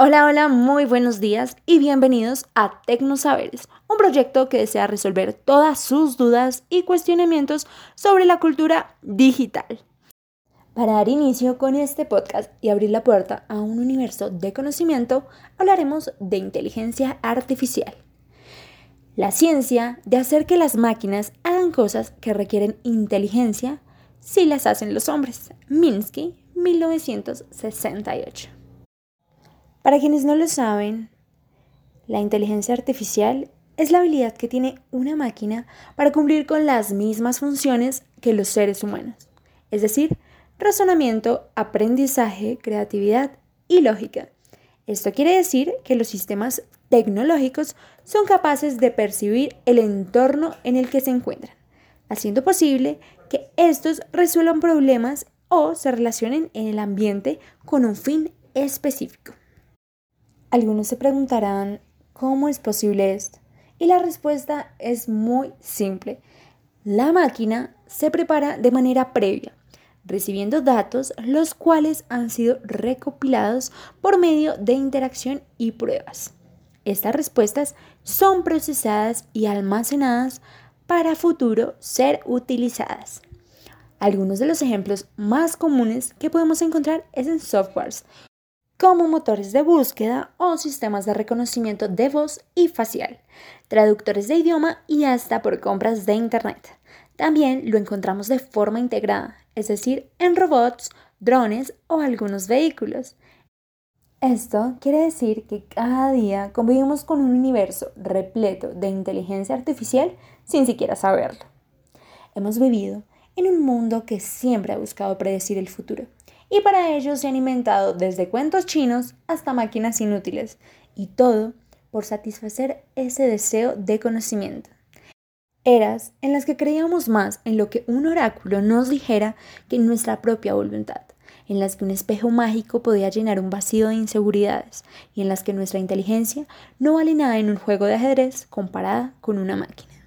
Hola, hola, muy buenos días y bienvenidos a Tecnosaberes, un proyecto que desea resolver todas sus dudas y cuestionamientos sobre la cultura digital. Para dar inicio con este podcast y abrir la puerta a un universo de conocimiento, hablaremos de inteligencia artificial. La ciencia de hacer que las máquinas hagan cosas que requieren inteligencia si las hacen los hombres. Minsky, 1968. Para quienes no lo saben, la inteligencia artificial es la habilidad que tiene una máquina para cumplir con las mismas funciones que los seres humanos, es decir, razonamiento, aprendizaje, creatividad y lógica. Esto quiere decir que los sistemas tecnológicos son capaces de percibir el entorno en el que se encuentran, haciendo posible que estos resuelvan problemas o se relacionen en el ambiente con un fin específico. Algunos se preguntarán, ¿cómo es posible esto? Y la respuesta es muy simple. La máquina se prepara de manera previa, recibiendo datos los cuales han sido recopilados por medio de interacción y pruebas. Estas respuestas son procesadas y almacenadas para futuro ser utilizadas. Algunos de los ejemplos más comunes que podemos encontrar es en softwares como motores de búsqueda o sistemas de reconocimiento de voz y facial, traductores de idioma y hasta por compras de Internet. También lo encontramos de forma integrada, es decir, en robots, drones o algunos vehículos. Esto quiere decir que cada día convivimos con un universo repleto de inteligencia artificial sin siquiera saberlo. Hemos vivido en un mundo que siempre ha buscado predecir el futuro y para ello se han inventado desde cuentos chinos hasta máquinas inútiles, y todo por satisfacer ese deseo de conocimiento. Eras en las que creíamos más en lo que un oráculo nos dijera que en nuestra propia voluntad, en las que un espejo mágico podía llenar un vacío de inseguridades y en las que nuestra inteligencia no vale nada en un juego de ajedrez comparada con una máquina.